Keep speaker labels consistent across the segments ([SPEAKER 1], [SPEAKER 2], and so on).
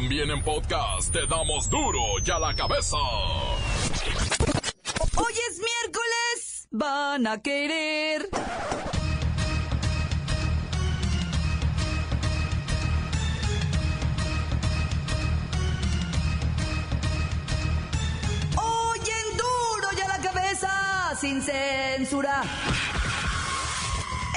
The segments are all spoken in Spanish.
[SPEAKER 1] También en podcast te damos duro y a la cabeza.
[SPEAKER 2] Hoy es miércoles, van a querer. Hoy en duro y a la cabeza, sin censura.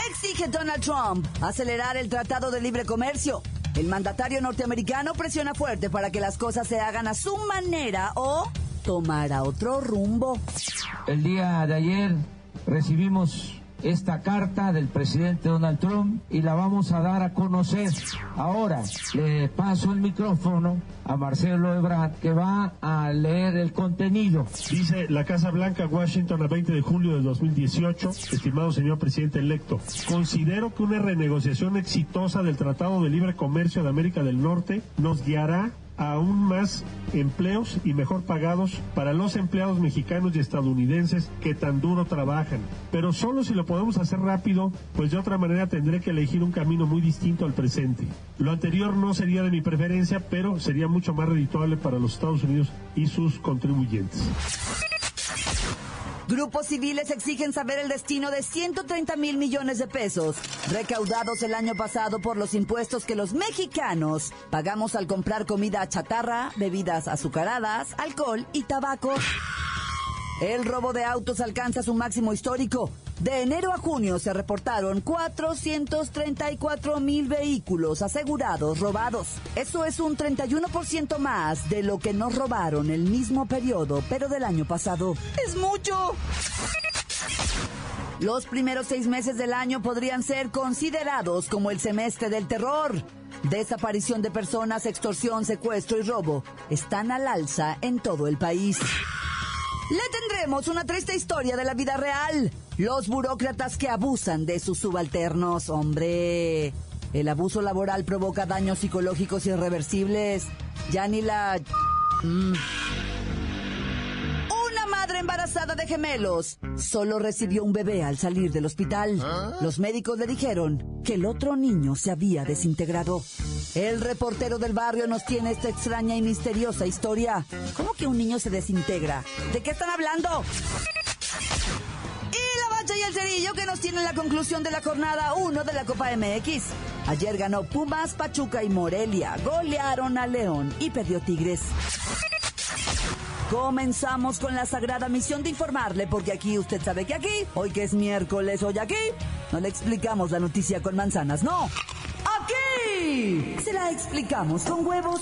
[SPEAKER 2] Exige Donald Trump acelerar el Tratado de Libre Comercio. El mandatario norteamericano presiona fuerte para que las cosas se hagan a su manera o tomara otro rumbo.
[SPEAKER 3] El día de ayer recibimos esta carta del presidente Donald Trump y la vamos a dar a conocer. Ahora le paso el micrófono a Marcelo Ebrard que va a leer el contenido.
[SPEAKER 4] Dice la Casa Blanca, Washington, a 20 de julio de 2018, estimado señor presidente electo, considero que una renegociación exitosa del Tratado de Libre Comercio de América del Norte nos guiará aún más empleos y mejor pagados para los empleados mexicanos y estadounidenses que tan duro trabajan. Pero solo si lo podemos hacer rápido, pues de otra manera tendré que elegir un camino muy distinto al presente. Lo anterior no sería de mi preferencia, pero sería mucho más redituable para los Estados Unidos y sus contribuyentes.
[SPEAKER 2] Grupos civiles exigen saber el destino de 130 mil millones de pesos recaudados el año pasado por los impuestos que los mexicanos pagamos al comprar comida chatarra, bebidas azucaradas, alcohol y tabaco. El robo de autos alcanza su máximo histórico. De enero a junio se reportaron 434 mil vehículos asegurados robados. Eso es un 31% más de lo que nos robaron el mismo periodo, pero del año pasado. ¡Es mucho! Los primeros seis meses del año podrían ser considerados como el semestre del terror. Desaparición de personas, extorsión, secuestro y robo están al alza en todo el país. Le tendremos una triste historia de la vida real. Los burócratas que abusan de sus subalternos, hombre. El abuso laboral provoca daños psicológicos irreversibles. Ya ni la... Mm. Una madre embarazada de gemelos solo recibió un bebé al salir del hospital. Los médicos le dijeron que el otro niño se había desintegrado. El reportero del barrio nos tiene esta extraña y misteriosa historia. ¿Cómo que un niño se desintegra? ¿De qué están hablando? El cerillo que nos tienen la conclusión de la jornada 1 de la Copa MX. Ayer ganó Pumas, Pachuca y Morelia. Golearon a León y perdió Tigres. Comenzamos con la sagrada misión de informarle, porque aquí usted sabe que aquí, hoy que es miércoles, hoy aquí, no le explicamos la noticia con manzanas, no. Aquí se la explicamos con huevos.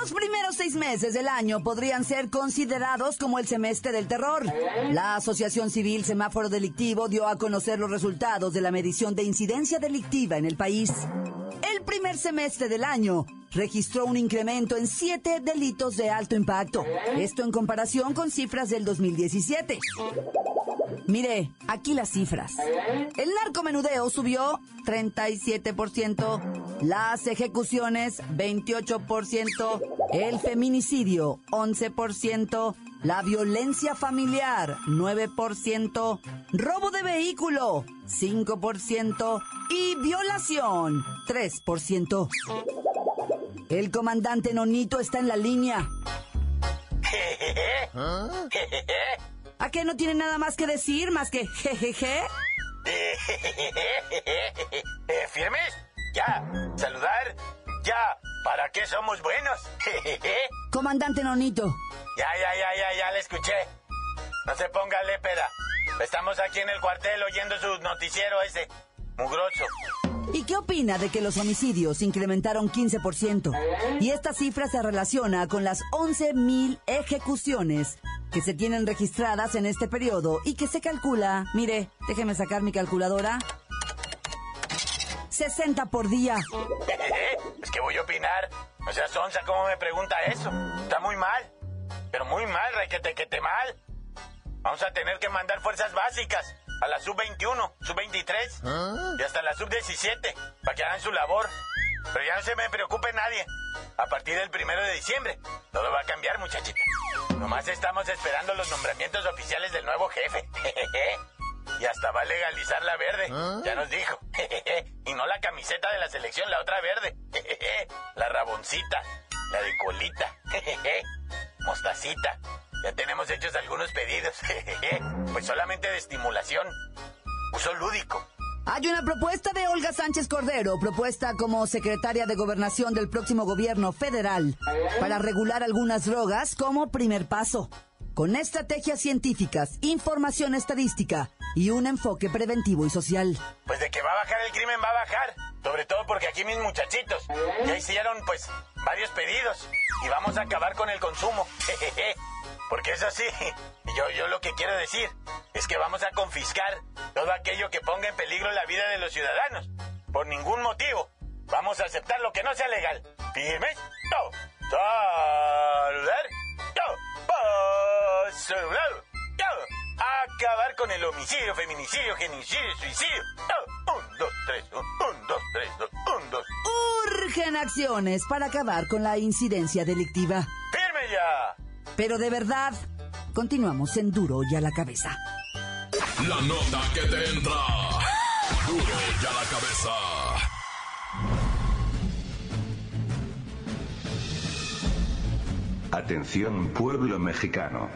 [SPEAKER 2] Los primeros seis meses del año podrían ser considerados como el semestre del terror. La Asociación Civil Semáforo Delictivo dio a conocer los resultados de la medición de incidencia delictiva en el país. El primer semestre del año registró un incremento en siete delitos de alto impacto. Esto en comparación con cifras del 2017. Mire, aquí las cifras. El narcomenudeo subió 37%, las ejecuciones 28%, el feminicidio 11%, la violencia familiar 9%, robo de vehículo 5% y violación 3%. El comandante Nonito está en la línea. ¿A qué no tiene nada más que decir más que jejeje?
[SPEAKER 5] Eh, ¿Firmes? Ya. ¿Saludar? Ya. ¿Para qué somos buenos?
[SPEAKER 2] Comandante Nonito,
[SPEAKER 5] ya, ya, ya, ya, ya le escuché. No se ponga lépera. Estamos aquí en el cuartel oyendo su noticiero ese. Mugroso.
[SPEAKER 2] ¿y qué opina de que los homicidios incrementaron 15%? Y esta cifra se relaciona con las 11.000 ejecuciones que se tienen registradas en este periodo y que se calcula, mire, déjeme sacar mi calculadora, 60 por día.
[SPEAKER 6] es que voy a opinar. O sea, Sonsa, ¿cómo me pregunta eso? Está muy mal. Pero muy mal, requete, que te mal. Vamos a tener que mandar fuerzas básicas a la sub-21, sub-23 y hasta la sub-17 para que hagan su labor. Pero ya no se me preocupe nadie. A partir del primero de diciembre, todo va a cambiar, muchachita. Nomás estamos esperando los nombramientos oficiales del nuevo jefe. y hasta va a legalizar la verde. Ya nos dijo. y no la camiseta de la selección, la otra verde. la raboncita, la de colita. Mostacita. Ya tenemos hechos algunos pedidos. pues solamente de estimulación. Uso lúdico.
[SPEAKER 2] Hay una propuesta de Olga Sánchez Cordero, propuesta como secretaria de gobernación del próximo gobierno federal, para regular algunas drogas como primer paso. Con estrategias científicas, información estadística y un enfoque preventivo y social.
[SPEAKER 6] Pues de que va a bajar el crimen, va a bajar. Sobre todo porque aquí mis muchachitos ya hicieron pues varios pedidos y vamos a acabar con el consumo. Porque es así. Yo, yo lo que quiero decir es que vamos a confiscar todo aquello que ponga en peligro la vida de los ciudadanos. Por ningún motivo. Vamos a aceptar lo que no sea legal. ¿Firmes? No. Saludar. No. No. Acabar con el homicidio, feminicidio, genicidio, suicidio. No. Un, dos, tres. Un, dos, tres. Un, dos.
[SPEAKER 2] Urgen acciones para acabar con la incidencia delictiva.
[SPEAKER 6] ¡Firme ya!
[SPEAKER 2] Pero de verdad, continuamos en Duro y a la cabeza.
[SPEAKER 1] La nota que te entra. Duro y a la cabeza.
[SPEAKER 7] Atención pueblo mexicano.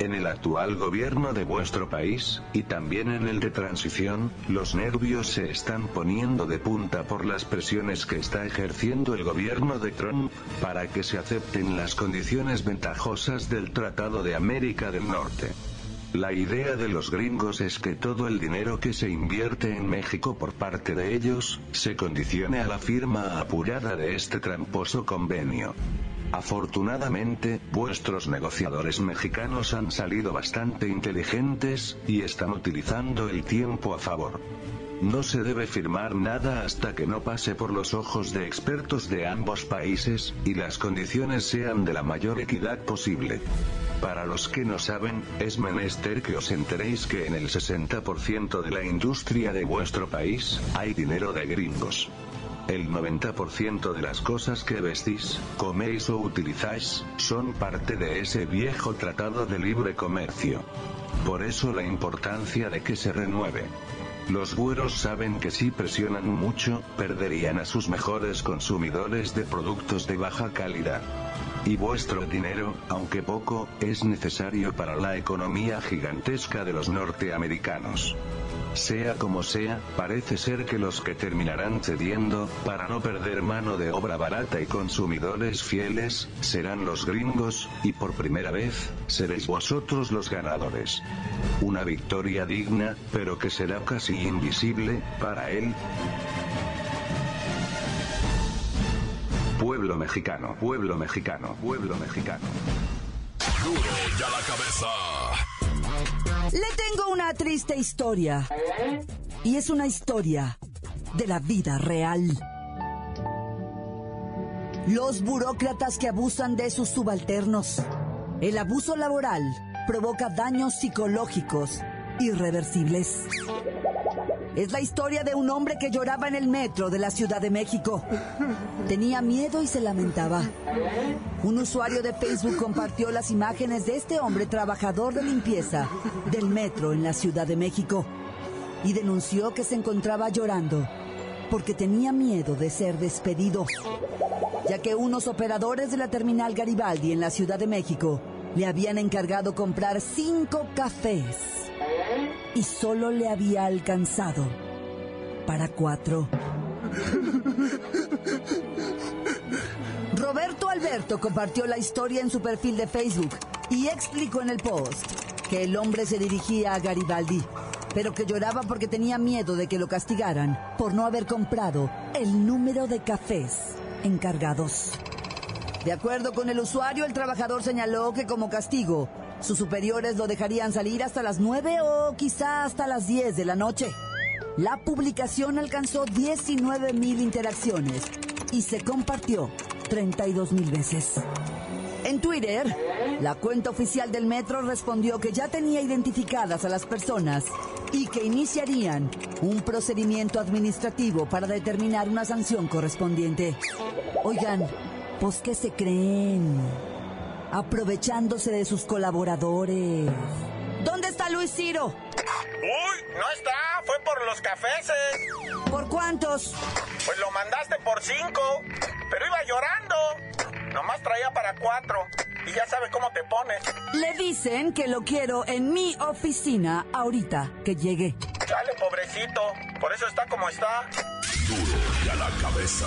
[SPEAKER 7] En el actual gobierno de vuestro país, y también en el de transición, los nervios se están poniendo de punta por las presiones que está ejerciendo el gobierno de Trump, para que se acepten las condiciones ventajosas del Tratado de América del Norte. La idea de los gringos es que todo el dinero que se invierte en México por parte de ellos, se condicione a la firma apurada de este tramposo convenio. Afortunadamente, vuestros negociadores mexicanos han salido bastante inteligentes, y están utilizando el tiempo a favor. No se debe firmar nada hasta que no pase por los ojos de expertos de ambos países, y las condiciones sean de la mayor equidad posible. Para los que no saben, es menester que os enteréis que en el 60% de la industria de vuestro país, hay dinero de gringos. El 90% de las cosas que vestís, coméis o utilizáis, son parte de ese viejo tratado de libre comercio. Por eso la importancia de que se renueve. Los güeros saben que si presionan mucho, perderían a sus mejores consumidores de productos de baja calidad. Y vuestro dinero, aunque poco, es necesario para la economía gigantesca de los norteamericanos. Sea como sea, parece ser que los que terminarán cediendo, para no perder mano de obra barata y consumidores fieles, serán los gringos, y por primera vez, seréis vosotros los ganadores. Una victoria digna, pero que será casi invisible, para él. Pueblo mexicano, pueblo mexicano, pueblo mexicano.
[SPEAKER 1] Duro y a la cabeza.
[SPEAKER 2] Le tengo una triste historia. Y es una historia de la vida real. Los burócratas que abusan de sus subalternos. El abuso laboral provoca daños psicológicos irreversibles. Es la historia de un hombre que lloraba en el metro de la Ciudad de México. Tenía miedo y se lamentaba. Un usuario de Facebook compartió las imágenes de este hombre trabajador de limpieza del metro en la Ciudad de México y denunció que se encontraba llorando porque tenía miedo de ser despedido, ya que unos operadores de la terminal Garibaldi en la Ciudad de México le habían encargado comprar cinco cafés y solo le había alcanzado para cuatro. Roberto Alberto compartió la historia en su perfil de Facebook y explicó en el post que el hombre se dirigía a Garibaldi, pero que lloraba porque tenía miedo de que lo castigaran por no haber comprado el número de cafés encargados. De acuerdo con el usuario, el trabajador señaló que como castigo, sus superiores lo dejarían salir hasta las 9 o quizá hasta las 10 de la noche. La publicación alcanzó 19 mil interacciones y se compartió 32 mil veces. En Twitter, la cuenta oficial del metro respondió que ya tenía identificadas a las personas y que iniciarían un procedimiento administrativo para determinar una sanción correspondiente. Oigan, pues ¿qué se creen? Aprovechándose de sus colaboradores. ¿Dónde está Luis Ciro?
[SPEAKER 5] Uy, no está, fue por los cafés.
[SPEAKER 2] ¿Por cuántos?
[SPEAKER 5] Pues lo mandaste por cinco, pero iba llorando. Nomás traía para cuatro. Y ya sabe cómo te pones.
[SPEAKER 2] Le dicen que lo quiero en mi oficina ahorita que llegue.
[SPEAKER 5] Dale, pobrecito. Por eso está como está.
[SPEAKER 1] Duro y a la cabeza.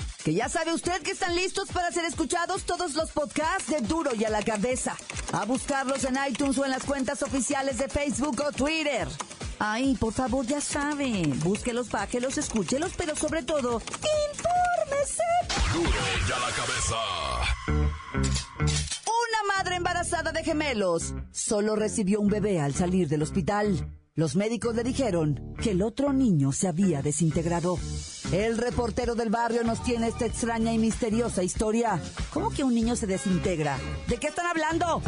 [SPEAKER 2] que ya sabe usted que están listos para ser escuchados todos los podcasts de Duro y a la cabeza. A buscarlos en iTunes o en las cuentas oficiales de Facebook o Twitter. Ay, por favor, ya sabe. Búsquelos, bájelos, escúchelos, pero sobre todo, infórmese.
[SPEAKER 1] Duro y a la cabeza.
[SPEAKER 2] Una madre embarazada de gemelos solo recibió un bebé al salir del hospital. Los médicos le dijeron que el otro niño se había desintegrado. El reportero del barrio nos tiene esta extraña y misteriosa historia. ¿Cómo que un niño se desintegra? ¿De qué están hablando?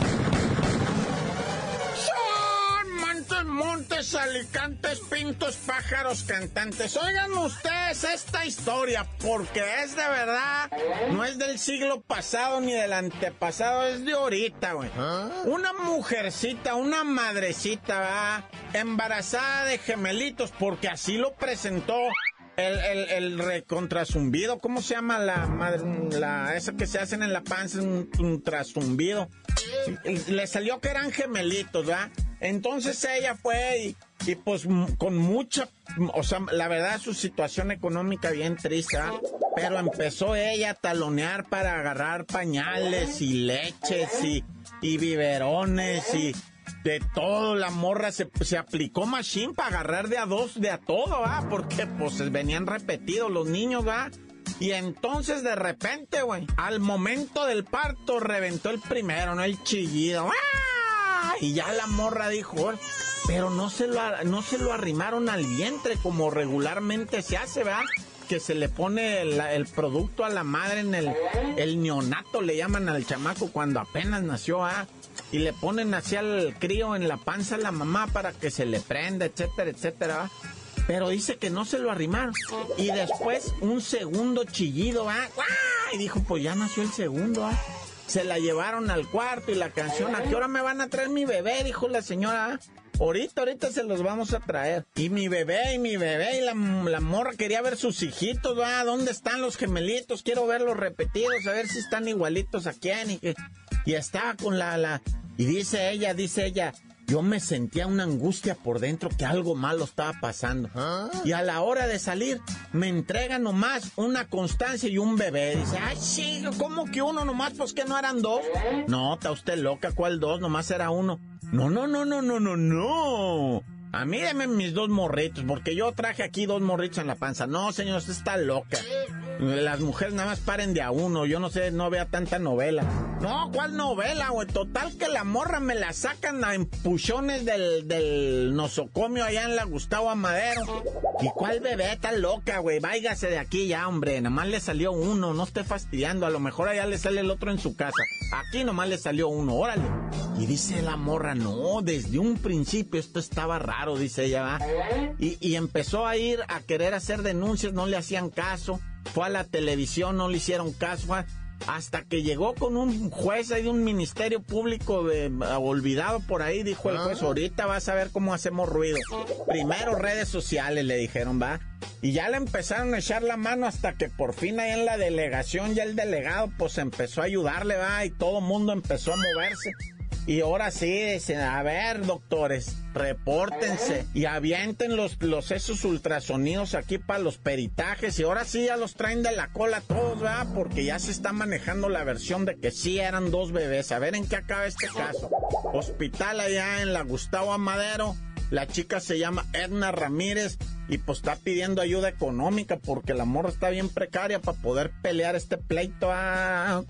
[SPEAKER 6] Son montes, montes, alicantes, pintos, pájaros, cantantes. Oigan ustedes esta historia, porque es de verdad, no es del siglo pasado ni del antepasado, es de ahorita, güey. Una mujercita, una madrecita, ¿verdad? embarazada de gemelitos, porque así lo presentó. El, el, el recontrasumbido, ¿cómo se llama la madre? La, esa que se hacen en la panza, un, un trasumbido. Le salió que eran gemelitos, ¿verdad? Entonces ella fue y, y pues con mucha, o sea, la verdad su situación económica bien triste, ¿verdad? Pero empezó ella a talonear para agarrar pañales y leches y, y biberones y de todo. La morra se, se aplicó machine para agarrar de a dos, de a todo, ¿va? Porque pues venían repetidos los niños, ¿va? Y entonces de repente, güey, al momento del parto reventó el primero, ¿no? El chillido. ¡Ah! Y ya la morra dijo, pero no se lo, no se lo arrimaron al vientre como regularmente se hace, ¿verdad? Que se le pone el, producto a la madre en el, neonato, le llaman al chamaco cuando apenas nació, ¿ah? Y le ponen así al crío en la panza a la mamá para que se le prenda, etcétera, etcétera. Pero dice que no se lo arrimaron. Y después un segundo chillido. ¡Guau! Y dijo, pues ya nació el segundo, ¿ah? Se la llevaron al cuarto y la canción, ¿a qué hora me van a traer mi bebé? Dijo la señora. Ahorita, ahorita se los vamos a traer. Y mi bebé, y mi bebé, y la, la morra quería ver sus hijitos, ¿va? ¿Dónde están los gemelitos? Quiero verlos repetidos, a ver si están igualitos a quién. Y, estaba con la, la... Y dice ella, dice ella, yo me sentía una angustia por dentro que algo malo estaba pasando. Y a la hora de salir, me entrega nomás una constancia y un bebé. Dice, ay, sí, ¿cómo que uno nomás? Pues que no eran dos. No, está usted loca, ¿cuál dos? Nomás era uno. No, no, no, no, no, no, no. A mí deme mis dos morritos, porque yo traje aquí dos morritos en la panza. No, señor, usted está loca. Las mujeres nada más paren de a uno. Yo no sé, no vea tanta novela. No, ¿cuál novela, güey? Total que la morra me la sacan a empujones del, del nosocomio allá en la Gustavo Amadero. ¿Y cuál bebé tan loca, güey? Váigase de aquí ya, hombre. Nada más le salió uno, no esté fastidiando. A lo mejor allá le sale el otro en su casa. Aquí nomás le salió uno, órale. Y dice la morra, no, desde un principio esto estaba raro, dice ella, ¿va? Y, y empezó a ir a querer hacer denuncias, no le hacían caso. Fue a la televisión, no le hicieron caso. hasta que llegó con un juez ahí de un ministerio público de, olvidado por ahí, dijo el juez, ahorita vas a ver cómo hacemos ruido. Primero redes sociales, le dijeron, va. Y ya le empezaron a echar la mano hasta que por fin ahí en la delegación ya el delegado pues empezó a ayudarle, va, y todo el mundo empezó a moverse. Y ahora sí, dicen, a ver, doctores, repórtense y avienten los, los esos ultrasonidos aquí para los peritajes. Y ahora sí ya los traen de la cola todos, ¿verdad? Porque ya se está manejando la versión de que sí eran dos bebés. A ver en qué acaba este caso. Hospital allá en la Gustavo Amadero. La chica se llama Edna Ramírez y pues está pidiendo ayuda económica porque la morra está bien precaria para poder pelear este pleito. Ah.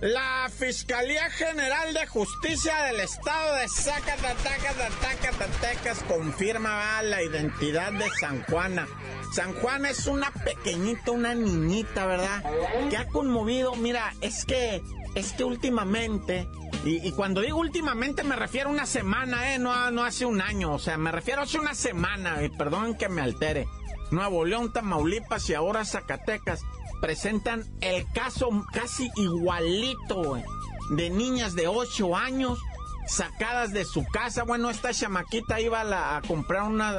[SPEAKER 6] La Fiscalía General de Justicia del Estado de Zacatecas, confirma la identidad de San Juana. San Juana es una pequeñita, una niñita, ¿verdad? Que ha conmovido, mira, es que, es que últimamente, y, cuando digo últimamente me refiero a una semana, ¿eh? No, no hace un año, o sea, me refiero hace una semana, y perdonen que me altere. Nuevo León, Tamaulipas y ahora Zacatecas presentan el caso casi igualito de niñas de 8 años sacadas de su casa. Bueno, esta chamaquita iba a, comprar una,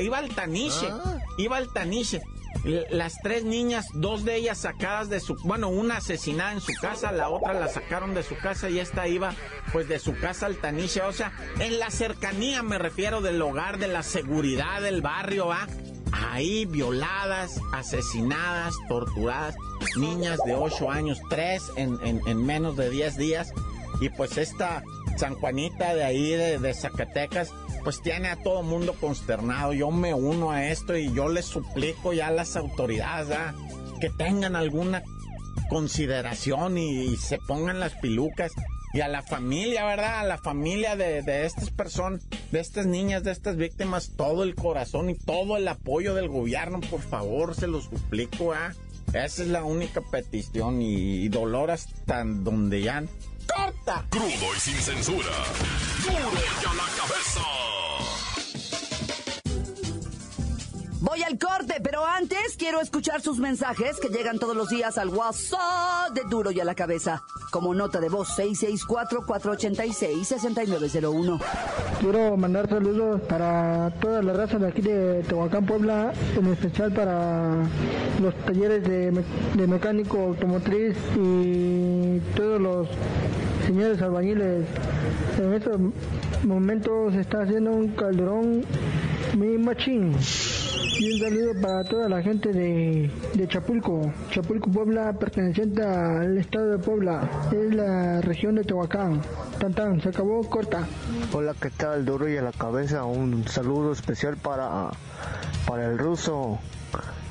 [SPEAKER 6] iba al taniche, ah. iba al taniche. Las tres niñas, dos de ellas sacadas de su, bueno, una asesinada en su casa, la otra la sacaron de su casa y esta iba pues de su casa al taniche, o sea, en la cercanía me refiero del hogar, de la seguridad del barrio, ¿ah? Ahí violadas, asesinadas, torturadas, niñas de 8 años, 3 en, menos de 10 días. Y pues esta San Juanita de ahí, de, Zacatecas, pues tiene a todo mundo consternado. Yo me uno a esto y yo les suplico ya a las autoridades que tengan alguna consideración y se pongan las pilucas y a la familia, ¿verdad? A la familia de, estas personas, de estas niñas, de estas víctimas, todo el corazón y todo el apoyo del gobierno, por favor, se los suplico, ¿ah? Esa es la única petición y, dolor hasta donde ya... ¡Corta!
[SPEAKER 1] Crudo y sin censura. ¡Duro y la cabeza!
[SPEAKER 2] Voy al corte, pero antes quiero escuchar sus mensajes que llegan todos los días al WhatsApp de Duro y a la cabeza. Como nota de voz 664-486-6901.
[SPEAKER 8] Quiero mandar saludos para toda la raza de aquí de Tehuacán, Puebla, en especial para los talleres de, de mecánico automotriz y todos los señores albañiles. En estos momentos se está haciendo un calderón muy machín. Y un saludo para toda la gente de, de Chapulco. Chapulco, Puebla, perteneciente al estado de Puebla. Es la región de Tehuacán. Tan, se acabó corta.
[SPEAKER 9] Hola, ¿qué tal? Duro y a la cabeza. Un saludo especial para, para el ruso,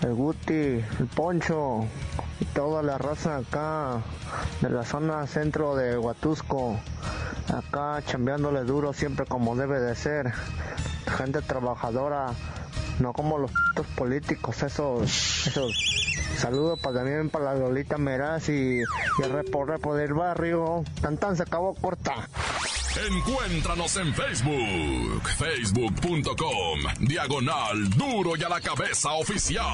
[SPEAKER 9] el Guti, el Poncho y toda la raza acá de la zona centro de Huatusco. Acá chambeándole duro siempre como debe de ser. Gente trabajadora no como los políticos, esos, esos. Saludos para también para la Lolita Meraz y, el repo, del barrio. Tan se acabó corta.
[SPEAKER 1] Encuéntranos en Facebook, facebook.com, diagonal duro y a la cabeza oficial.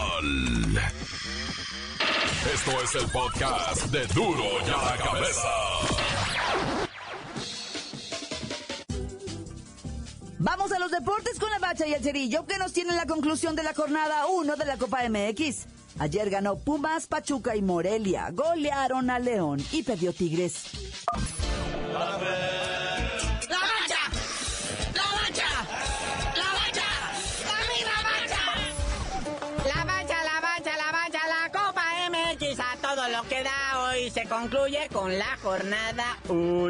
[SPEAKER 1] Esto es el podcast de duro y a la cabeza.
[SPEAKER 2] Vamos a los deportes con la bacha y el cerillo que nos tienen la conclusión de la jornada 1 de la Copa MX. Ayer ganó Pumas, Pachuca y Morelia. Golearon a León y perdió Tigres.
[SPEAKER 10] Concluye con la jornada 1.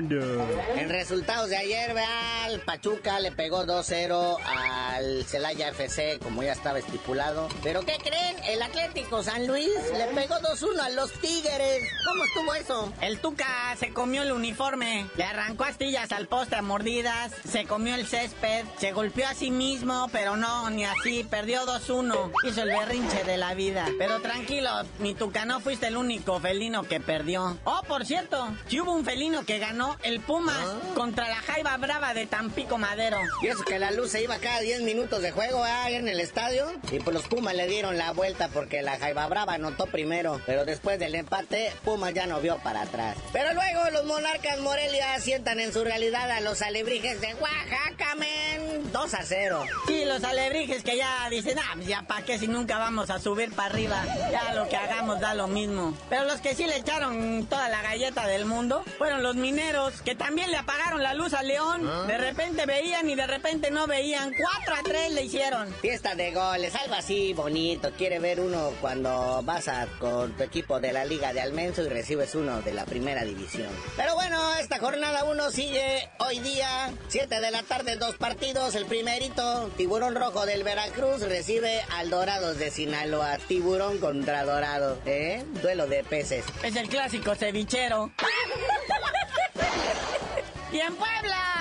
[SPEAKER 10] En resultados de ayer, vean, Pachuca le pegó 2-0 al Celaya FC, como ya estaba estipulado. Pero ¿qué creen? El Atlético San Luis le pegó 2-1 a los Tigres. ¿Cómo estuvo eso? El Tuca se comió el uniforme, le arrancó astillas al poste a mordidas, se comió el césped, se golpeó a sí mismo, pero no, ni así, perdió 2-1. Hizo el berrinche de la vida. Pero tranquilo, mi Tuca, no fuiste el único felino que perdió Oh, por cierto, si hubo un felino que ganó el Pumas ah. contra la Jaiba Brava de Tampico Madero. Y eso que la luz se iba cada 10 minutos de juego ahí en el estadio. Y pues los Pumas le dieron la vuelta porque la Jaiba Brava anotó primero. Pero después del empate, Pumas ya no vio para atrás. Pero luego los monarcas Morelia sientan en su realidad a los alebrijes de Oaxaca, men. 2 a 0. Sí, los alebrijes que ya dicen, ah, pues ya para qué si nunca vamos a subir para arriba. Ya lo que hagamos da lo mismo. Pero los que sí le echaron toda la galleta del mundo fueron los mineros, que también le apagaron la luz a León. ¿Ah? De repente veían y de repente no veían. 4 a 3 le hicieron. Fiesta de goles, algo así bonito. Quiere ver uno cuando vas a, con tu equipo de la Liga de Almenso y recibes uno de la primera división. Pero bueno, esta jornada 1 sigue hoy día, 7 de la tarde, dos partidos. El primerito, Tiburón Rojo del Veracruz recibe al Dorados de Sinaloa. Tiburón contra Dorado, ¿eh? Duelo de peces. Es el clásico cevichero. y en Puebla,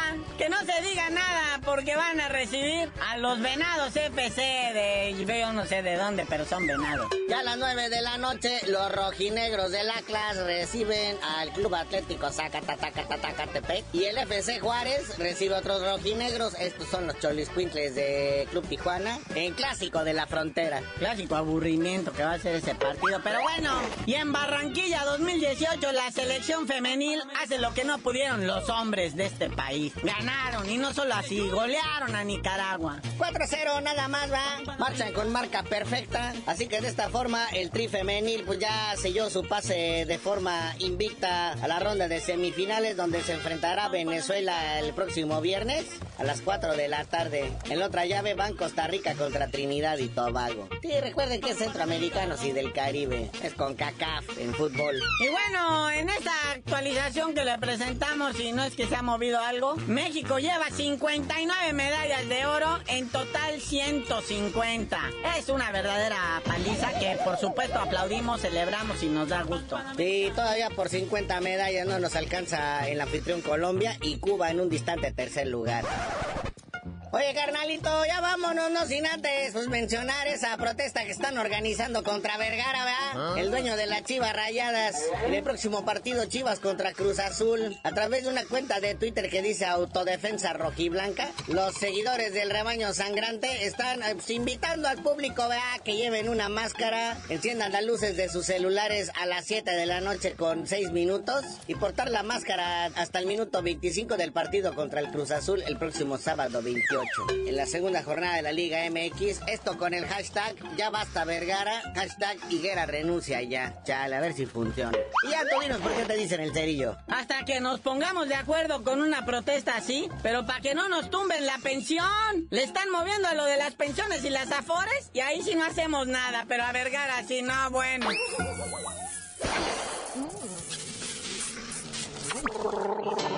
[SPEAKER 10] que no se diga nada porque van a recibir a los venados FC de yo no sé de dónde, pero son venados. Ya a las 9 de la noche, los rojinegros del Atlas reciben al Club Atlético Zacatacatacatepec y el FC Juárez recibe otros rojinegros. Estos son los Choliscuintles de Club Tijuana en clásico de la frontera. Clásico aburrimiento que va a ser ese partido, pero bueno. Y en Barranquilla 2018 la selección femenil hace lo que no pudieron los hombres de este país. Ganaron y no solo así, golearon a Nicaragua. 4-0 nada más, va. Marchan con marca perfecta. Así que de esta forma el tri femenil pues ya selló su pase de forma invicta a la ronda de semifinales donde se enfrentará Venezuela el próximo viernes a las 4 de la tarde. En la otra llave van Costa Rica contra Trinidad y Tobago. Sí, recuerden que es centroamericanos y del Caribe. Es con CACAF en fútbol. Y bueno, en esta actualización que le presentamos, y no es que se ha movido algo, México lleva 59 medallas de oro, en total 150. Es una verdadera paliza que por supuesto aplaudimos, celebramos y nos da gusto. Sí, todavía por 50 medallas no nos alcanza el anfitrión Colombia y Cuba en un distante tercer lugar. Oye, carnalito, ya vámonos, no sin antes pues, mencionar esa protesta que están organizando contra Vergara, ¿verdad? ¿Ah? El dueño de las Chivas Rayadas en el próximo partido Chivas contra Cruz Azul. A través de una cuenta de Twitter que dice Autodefensa Rojiblanca, los seguidores del rebaño sangrante están eh, pues, invitando al público, ¿verdad? Que lleven una máscara, enciendan las luces de sus celulares a las 7 de la noche con 6 minutos y portar la máscara hasta el minuto 25 del partido contra el Cruz Azul el próximo sábado 28 en la segunda jornada de la Liga MX. Esto con el hashtag Ya Basta Vergara, hashtag Higuera renuncia ya. Chale, a ver si funciona. Y ya tú dinos por qué te dicen el cerillo. Hasta que nos pongamos de acuerdo con una protesta así, pero para que no nos tumben la pensión. Le están moviendo a lo de las pensiones y las afores y ahí sí no hacemos nada, pero a Vergara sí, no, bueno.